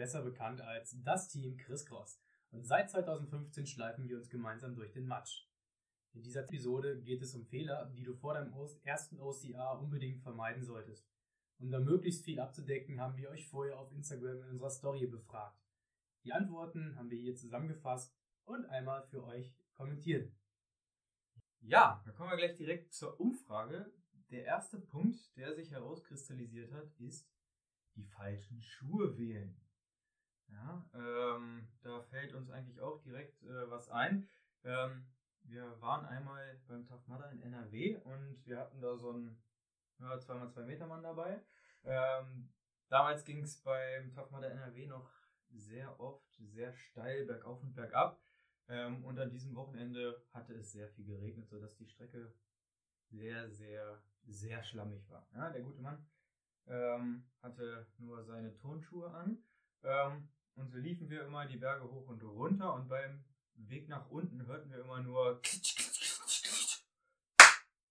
Besser bekannt als das Team Chris Cross. Und seit 2015 schleifen wir uns gemeinsam durch den Matsch. In dieser Episode geht es um Fehler, die du vor deinem ersten OCR unbedingt vermeiden solltest. Um da möglichst viel abzudecken, haben wir euch vorher auf Instagram in unserer Story befragt. Die Antworten haben wir hier zusammengefasst und einmal für euch kommentiert. Ja, da kommen wir gleich direkt zur Umfrage. Der erste Punkt, der sich herauskristallisiert hat, ist die falschen Schuhe wählen. Ja, ähm, da fällt uns eigentlich auch direkt äh, was ein. Ähm, wir waren einmal beim Mudder in NRW und wir hatten da so einen ja, 2x2 Meter Mann dabei. Ähm, damals ging es beim Mudder NRW noch sehr oft sehr steil bergauf und bergab. Ähm, und an diesem Wochenende hatte es sehr viel geregnet, sodass die Strecke sehr, sehr, sehr schlammig war. Ja, der gute Mann ähm, hatte nur seine Turnschuhe an. Ähm, und so liefen wir immer die Berge hoch und runter und beim Weg nach unten hörten wir immer nur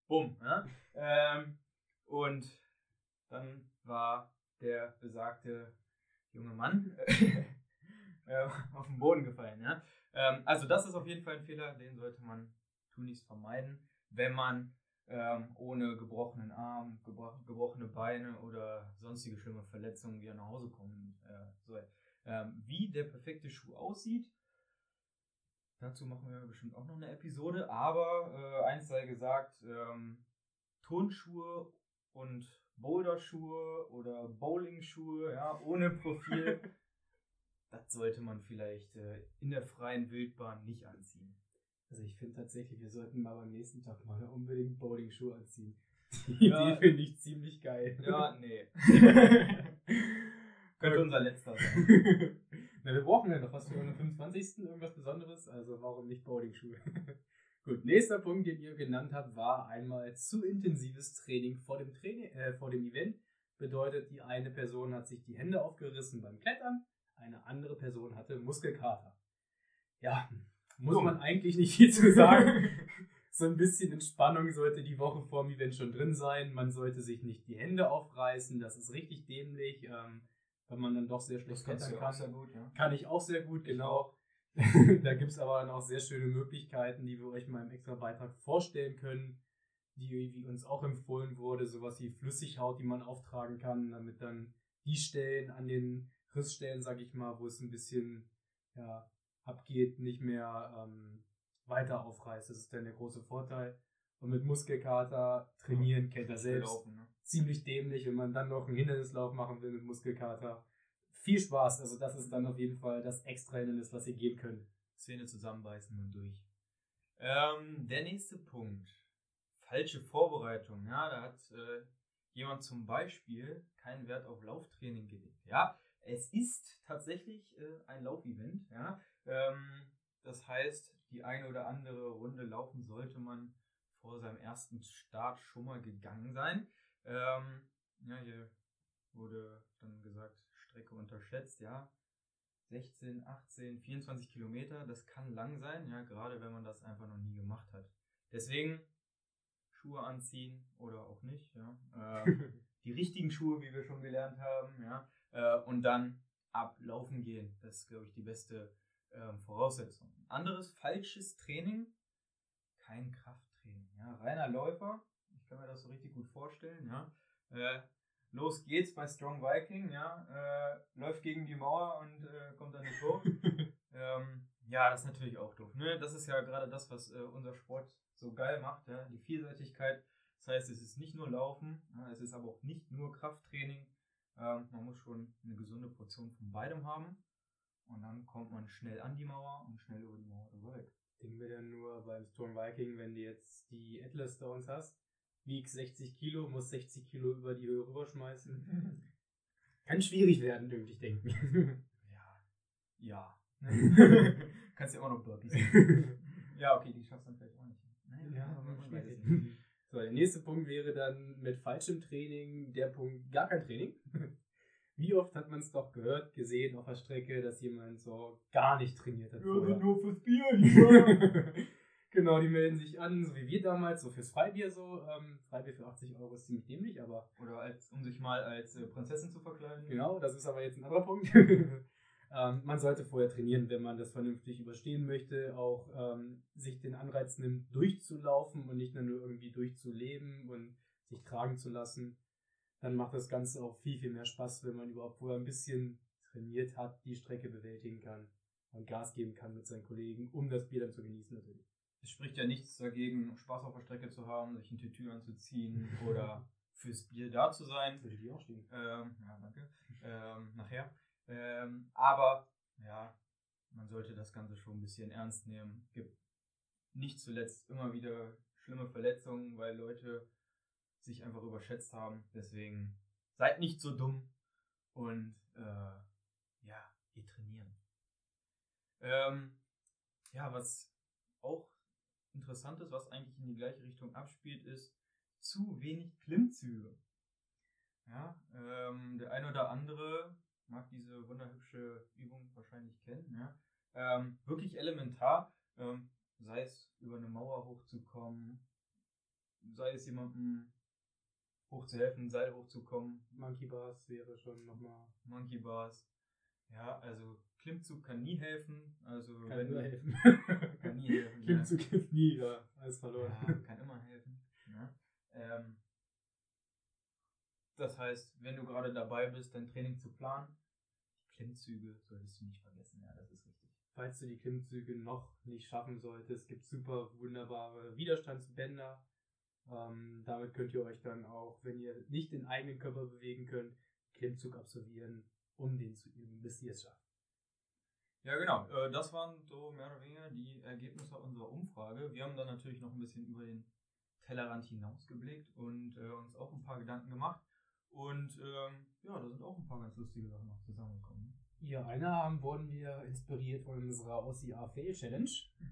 Bumm. Ja? Ähm, und dann war der besagte junge Mann äh, auf den Boden gefallen. Ja? Ähm, also das ist auf jeden Fall ein Fehler, den sollte man tunlichst vermeiden, wenn man ähm, ohne gebrochenen Arm, gebro gebrochene Beine oder sonstige schlimme Verletzungen wieder nach Hause kommen äh, soll. Ähm, wie der perfekte Schuh aussieht, dazu machen wir bestimmt auch noch eine Episode, aber äh, eins sei gesagt, ähm, Turnschuhe und Boulderschuhe oder Bowlingschuhe, ja, ohne Profil, das sollte man vielleicht äh, in der freien Wildbahn nicht anziehen. Also ich finde tatsächlich, wir sollten mal beim nächsten Tag mal unbedingt Bowling-Schuhe anziehen. Die ja, Idee finde ich ziemlich geil. Ja, nee. Könnte unser letzter sein. Na, wir brauchen ja noch was für unseren 25. Irgendwas Besonderes, also warum nicht Bowling-Schuhe? Gut, nächster Punkt, den ihr genannt habt, war einmal zu intensives Training vor dem, Training, äh, vor dem Event. Bedeutet, die eine Person hat sich die Hände aufgerissen beim Klettern, eine andere Person hatte Muskelkater. Ja, muss oh. man eigentlich nicht viel zu sagen. so ein bisschen Entspannung sollte die Woche vor dem Event schon drin sein. Man sollte sich nicht die Hände aufreißen. Das ist richtig dämlich, ähm, weil man dann doch sehr schlecht klettern kann. Sehr gut, ja. Kann ich auch sehr gut, genau. da gibt es aber dann auch sehr schöne Möglichkeiten, die wir euch mal im extra Beitrag vorstellen können, die wie uns auch empfohlen wurde, sowas wie Flüssighaut, die man auftragen kann, damit dann die Stellen an den Rissstellen, sag ich mal, wo es ein bisschen ja, abgeht, nicht mehr ähm, weiter aufreißt. Das ist dann der große Vorteil. Und mit Muskelkater trainieren ja, kennt er selbst. Laufen, ne? Ziemlich dämlich, wenn man dann noch einen Hindernislauf machen will mit Muskelkater. Viel Spaß, also das ist dann auf jeden Fall das extra Hindernis, was ihr gehen könnt. Zähne zusammenbeißen und durch. Ähm, der nächste Punkt. Falsche Vorbereitung. Ja, da hat äh, jemand zum Beispiel keinen Wert auf Lauftraining gelegt. Ja, es ist tatsächlich äh, ein Laufevent. Ja, ähm, das heißt, die eine oder andere Runde laufen sollte man vor seinem ersten Start schon mal gegangen sein. Ähm, ja, hier wurde dann gesagt, Strecke unterschätzt, ja. 16, 18, 24 Kilometer, das kann lang sein, ja, gerade wenn man das einfach noch nie gemacht hat. Deswegen Schuhe anziehen oder auch nicht, ja. Äh, die richtigen Schuhe, wie wir schon gelernt haben, ja. Äh, und dann ablaufen gehen. Das ist, glaube ich, die beste äh, Voraussetzung. Anderes falsches Training, kein Krafttraining. Ja? Reiner Läufer, kann mir das so richtig gut vorstellen. Ja? Äh, los geht's bei Strong Viking, ja? Äh, läuft gegen die Mauer und äh, kommt dann nicht hoch. ähm, ja, das ist natürlich auch doof. Ne? Das ist ja gerade das, was äh, unser Sport so geil macht, ja? die Vielseitigkeit. Das heißt, es ist nicht nur Laufen, ja? es ist aber auch nicht nur Krafttraining. Ähm, man muss schon eine gesunde Portion von beidem haben. Und dann kommt man schnell an die Mauer und schnell über die Mauer drüber weg. Denken wir dann nur beim Storm Viking, wenn du jetzt die Atlas Stones hast, wiegst 60 Kilo, musst 60 Kilo über die Höhe rüberschmeißen. Kann schwierig werden, dürfte ich denken. ja. Ja. Kannst ja immer noch Burpees Ja, okay, die schaffst du dann vielleicht auch nicht. Nein, ja, aber man weiß es nicht. So, der nächste Punkt wäre dann mit falschem Training der Punkt gar kein Training. Wie oft hat man es doch gehört, gesehen auf der Strecke, dass jemand so gar nicht trainiert hat? Ja, nur fürs Bier hier. Genau, die melden sich an, so wie wir damals, so fürs Freibier so. Ähm, Freibier für 80 Euro ist ziemlich dämlich, aber. Oder als, um sich mal als äh, Prinzessin zu verkleiden. Genau, das ist aber jetzt ein anderer Punkt. ähm, man sollte vorher trainieren, wenn man das vernünftig überstehen möchte, auch ähm, sich den Anreiz nimmt, durchzulaufen und nicht nur irgendwie durchzuleben und sich tragen zu lassen. Dann macht das Ganze auch viel, viel mehr Spaß, wenn man überhaupt vorher ein bisschen trainiert hat, die Strecke bewältigen kann und Gas geben kann mit seinen Kollegen, um das Bier dann zu genießen natürlich. Es spricht ja nichts dagegen, Spaß auf der Strecke zu haben, sich ein Tütü anzuziehen oder fürs Bier da zu sein. Würde die auch stehen. Ähm, ja, danke. Ähm, nachher. Ähm, aber, ja, man sollte das Ganze schon ein bisschen ernst nehmen. Gibt nicht zuletzt immer wieder schlimme Verletzungen, weil Leute sich einfach überschätzt haben. Deswegen seid nicht so dumm und äh, ja, geht trainieren. Ähm, ja, was auch interessant ist, was eigentlich in die gleiche Richtung abspielt, ist zu wenig Klimmzüge. Ja, ähm, der ein oder andere mag diese wunderhübsche Übung wahrscheinlich kennen. Ja? Ähm, wirklich elementar, ähm, sei es über eine Mauer hochzukommen, sei es jemandem hochzuhelfen, Seil hochzukommen. Monkey Bars wäre schon nochmal. Monkey Bars. Ja, also Klimmzug kann nie helfen. Also Kann wenn nur helfen. kann nie helfen. ja. Klimmzug hilft nie, ja. Alles verloren. Ja, kann immer helfen. Ja. Ähm, das heißt, wenn du gerade dabei bist, dein Training zu planen, die Klimmzüge solltest du nicht vergessen. Ja, das ist richtig. Falls du die Klimmzüge noch nicht schaffen solltest, gibt es super wunderbare Widerstandsbänder. Ähm, damit könnt ihr euch dann auch, wenn ihr nicht den eigenen Körper bewegen könnt, Klimmzug absolvieren, um den zu üben, bis ihr es schafft. Ja, genau. Äh, das waren so mehr oder weniger die Ergebnisse unserer Umfrage. Wir haben dann natürlich noch ein bisschen über den Tellerrand hinausgeblickt und äh, uns auch ein paar Gedanken gemacht. Und ähm, ja, da sind auch ein paar ganz lustige Sachen noch zusammengekommen. Ja, einer wurden wir inspiriert von unserer OCA Fail Challenge.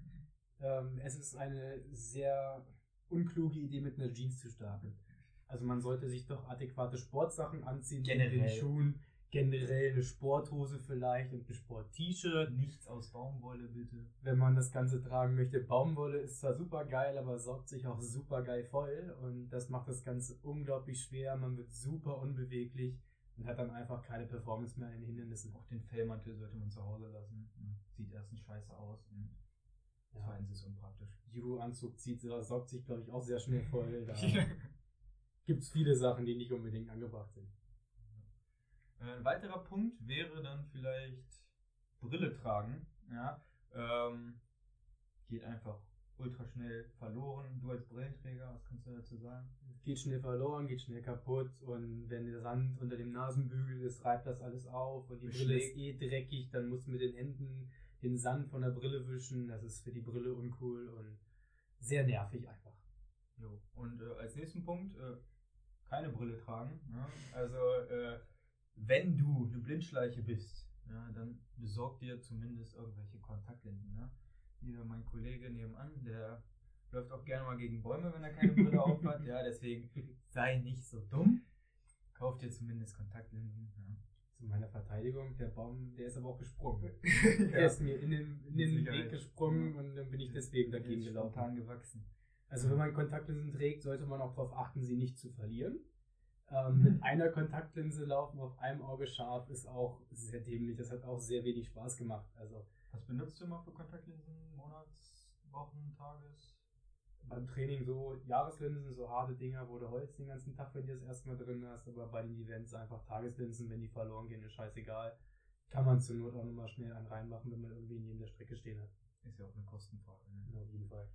Ähm, es ist eine sehr unkluge Idee, mit einer Jeans zu starten. Also man sollte sich doch adäquate Sportsachen anziehen, mit Generell. den Schuhen, generell eine Sporthose vielleicht und ein Sport-T-Shirt. Nichts aus Baumwolle, bitte. Wenn man das Ganze tragen möchte, Baumwolle ist zwar super geil, aber saugt sich auch super geil voll und das macht das Ganze unglaublich schwer. Man wird super unbeweglich und hat dann einfach keine Performance mehr an den Hindernissen. Auch den Fellmantel sollte man zu Hause lassen. Sieht erstens scheiße aus und Ja. zweitens ist unpraktisch. Judo-Anzug zieht, saugt sich, glaube ich, auch sehr schnell voll. Da gibt es viele Sachen, die nicht unbedingt angebracht sind. Äh, Ein weiterer Punkt wäre dann vielleicht Brille tragen. Ja, ähm, geht einfach ultra schnell verloren. Du als Brillenträger, was kannst du dazu sagen? Geht schnell verloren, geht schnell kaputt und wenn der Sand unter dem Nasenbügel ist, reibt das alles auf und die Brille ist Beschlägt. eh dreckig, dann muss man mit den Händen den Sand von der Brille wischen. Das ist für die Brille uncool und sehr nervig einfach. Jo. Und äh, als nächsten Punkt, äh, keine Brille tragen. Ja? Also, äh, wenn du eine Blindschleiche bist, ja, dann besorg dir zumindest irgendwelche Kontaktlinsen. Ja? Hier mein Kollege nebenan, der läuft auch gerne mal gegen Bäume, wenn er keine Brille auf hat. Ja, deswegen sei nicht so dumm. Kauf dir zumindest Kontaktlinsen. Ja. Zu meiner Verteidigung, der Baum, der ist aber auch gesprungen. Ja. Der ist mir in den, in den. Weg gesprungen Ja. und dann bin ich deswegen dagegen gelaufen. gewachsen. Also wenn man Kontaktlinsen trägt, sollte man auch darauf achten, sie nicht zu verlieren. Ähm, Mhm. Mit einer Kontaktlinse laufen auf einem Auge scharf ist auch sehr dämlich. Das hat auch sehr wenig Spaß gemacht. Also Was benutzt du immer für Kontaktlinsen? Monats, Wochen, Tages? beim Training so Jahreslinsen, so harte Dinger, wo du Holz den ganzen Tag, wenn du das erstmal drin hast, aber bei den Events einfach Tageslinsen, wenn die verloren gehen, ist scheißegal. Kann man zur Not auch nochmal schnell einen reinmachen, wenn man irgendwie neben der Strecke stehen hat. Ist ja auch eine Kostenfrage. Ne? Ja, auf jeden Fall.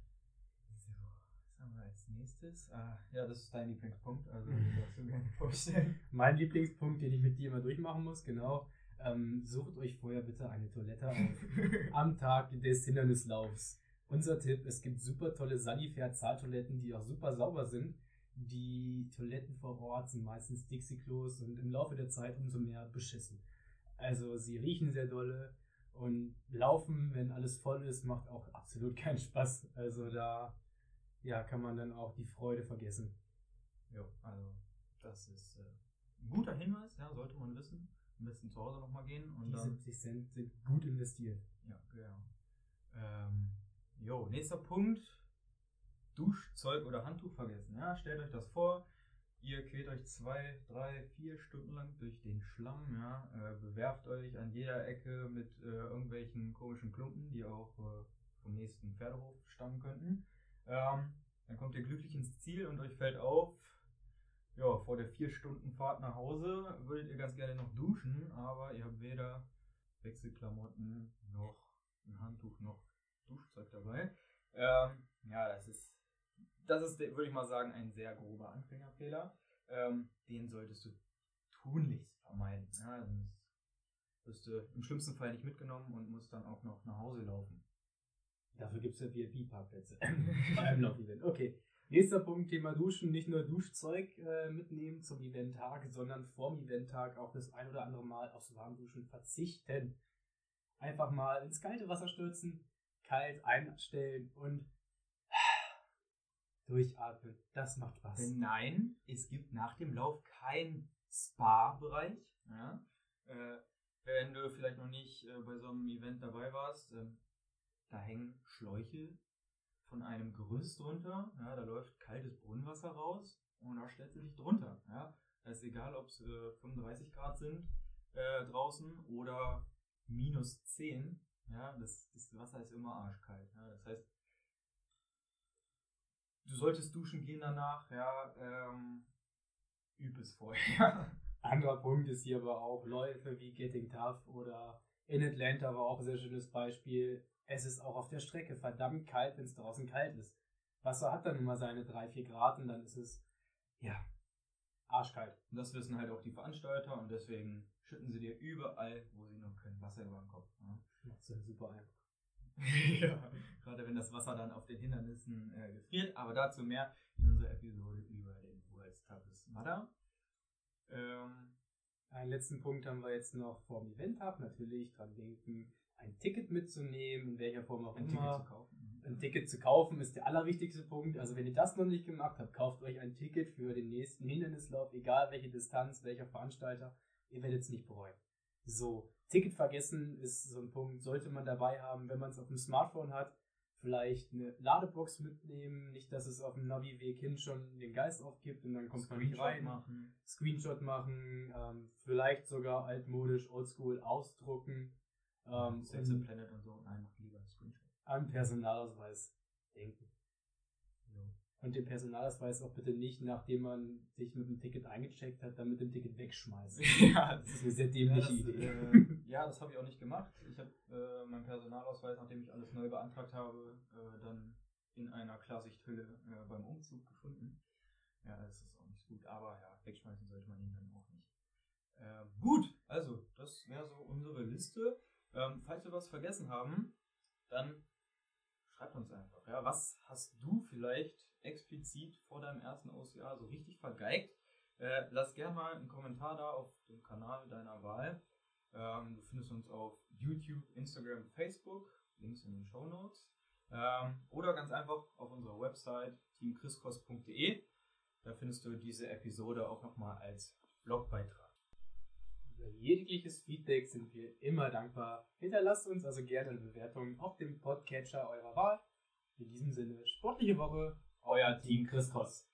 Haben wir als nächstes? Ah, ja, das ist dein Lieblingspunkt, also darfst du gerne vorstellen. Mein Lieblingspunkt, den ich mit dir immer durchmachen muss, genau. Ähm, sucht euch vorher bitte eine Toilette auf. am Tag des Hindernislaufs. Unser Tipp, es gibt super tolle Sanifair-Zahltoiletten, die auch super sauber sind. Die Toiletten vor Ort sind meistens Dixie-Klos und im Laufe der Zeit umso mehr beschissen. Also sie riechen sehr dolle und laufen, wenn alles voll ist, macht auch absolut keinen Spaß. Also da ja, kann man dann auch die Freude vergessen. Jo, also das ist äh, ein guter Hinweis, ja, sollte man wissen. Am besten zu Hause nochmal gehen und Die dann. 70 Cent sind gut investiert. Ja, genau. Ähm, Jo, nächster Punkt. Duschzeug oder Handtuch vergessen. Ja, stellt euch das vor. Ihr quält euch zwei, drei, vier Stunden lang durch den Schlamm, ja, äh, bewerft euch an jeder Ecke mit äh, irgendwelchen komischen Klumpen, die auch äh, vom nächsten Pferdehof stammen könnten. Ähm, dann kommt ihr glücklich ins Ziel und euch fällt auf, ja, vor der vier Stunden Fahrt nach Hause würdet ihr ganz gerne noch duschen, aber ihr habt weder Wechselklamotten noch ein Handtuch noch Duschzeug dabei. Ähm, ja, das ist, das ist, würde ich mal sagen, ein sehr grober Anfängerfehler. Ähm, den solltest du tunlichst vermeiden. Ja, sonst wirst du im schlimmsten Fall nicht mitgenommen und musst dann auch noch nach Hause laufen. Dafür gibt es ja VIP-Parkplätze. Bei einem Lauf-Event. Okay. Nächster Punkt, Thema Duschen. Nicht nur Duschzeug äh, mitnehmen zum Eventtag, sondern vorm Eventtag auch das ein oder andere Mal aufs Warmduschen verzichten. Einfach mal ins kalte Wasser stürzen, kalt einstellen und durchatmen. Das macht was. Denn nein, es gibt nach dem Lauf keinen Spa-Bereich. Ja? Äh, wenn du vielleicht noch nicht äh, bei so einem Event dabei warst, äh, da hängen Schläuche von einem Gerüst drunter. Ja, da läuft kaltes Brunnenwasser raus und da stellst du dich drunter. Ja? Das ist egal, ob es 35 Grad sind äh, draußen oder minus 10. Ja, das, das Wasser ist immer arschkalt. Ja? Das heißt, du solltest duschen gehen danach, ja, ähm, üb es vorher. Anderer Punkt ist hier aber auch Läufe wie Getting Tough oder in Atlanta war auch ein sehr schönes Beispiel. Es ist auch auf der Strecke verdammt kalt, wenn es draußen kalt ist. Wasser hat dann immer seine 3, 4 Grad und dann ist es, ja, arschkalt. Und das wissen halt auch die Veranstalter und deswegen schütten sie dir überall, wo sie nur können, Wasser über den Kopf. Ja? Macht ja super einfach. ja, gerade wenn das Wasser dann auf den Hindernissen äh, gefriert. Aber dazu mehr in unserer Episode über den World's Toughest Mudder. Ähm, einen letzten Punkt haben wir jetzt noch vom Event-Tag. Natürlich dran denken, ein Ticket mitzunehmen, in welcher Form auch ein immer. Ticket zu kaufen. Ein Ticket zu kaufen ist der allerwichtigste Punkt. Also wenn ihr das noch nicht gemacht habt, kauft euch ein Ticket für den nächsten Hindernislauf, egal welche Distanz, welcher Veranstalter. Ihr werdet es nicht bereuen. So, Ticket vergessen ist so ein Punkt, sollte man dabei haben, wenn man es auf dem Smartphone hat. Vielleicht eine Ladebox mitnehmen, nicht, dass es auf dem Navi-Weg hin schon den Geist aufgibt und dann kommt man nicht rein. Machen. Screenshot machen, ähm, vielleicht sogar altmodisch, oldschool ausdrucken. Ähm, the Planet und so. Nein, mach lieber Screenshot. An Personalausweis denken. Und den Personalausweis auch bitte nicht, nachdem man sich mit dem Ticket eingecheckt hat, dann mit dem Ticket wegschmeißen. ja, das ist eine sehr dämliche ja, das, Idee. Äh, ja, das habe ich auch nicht gemacht. Ich habe äh, meinen Personalausweis, nachdem ich alles neu beantragt habe, äh, dann in einer Klarsichthülle äh, beim Umzug gefunden. Ja, das ist auch nicht gut. Aber ja, wegschmeißen sollte man ihn dann auch nicht. Ähm, gut, also das wäre so unsere Liste. Ähm, falls wir was vergessen haben, dann schreibt uns einfach. Ja, was hast du vielleicht explizit vor deinem ersten OCA so richtig vergeigt? Äh, lass gerne mal einen Kommentar da auf dem Kanal deiner Wahl. Ähm, du findest uns auf YouTube, Instagram, Facebook, Links in den Show Notes. Ähm, oder ganz einfach auf unserer Website teamchriskos.de. Da findest du diese Episode auch nochmal als Blogbeitrag. Über jegliches Feedback sind wir immer dankbar. Hinterlasst uns also gerne eine Bewertung auf dem Podcatcher eurer Wahl. In diesem Sinne, sportliche Woche, euer Team Christos.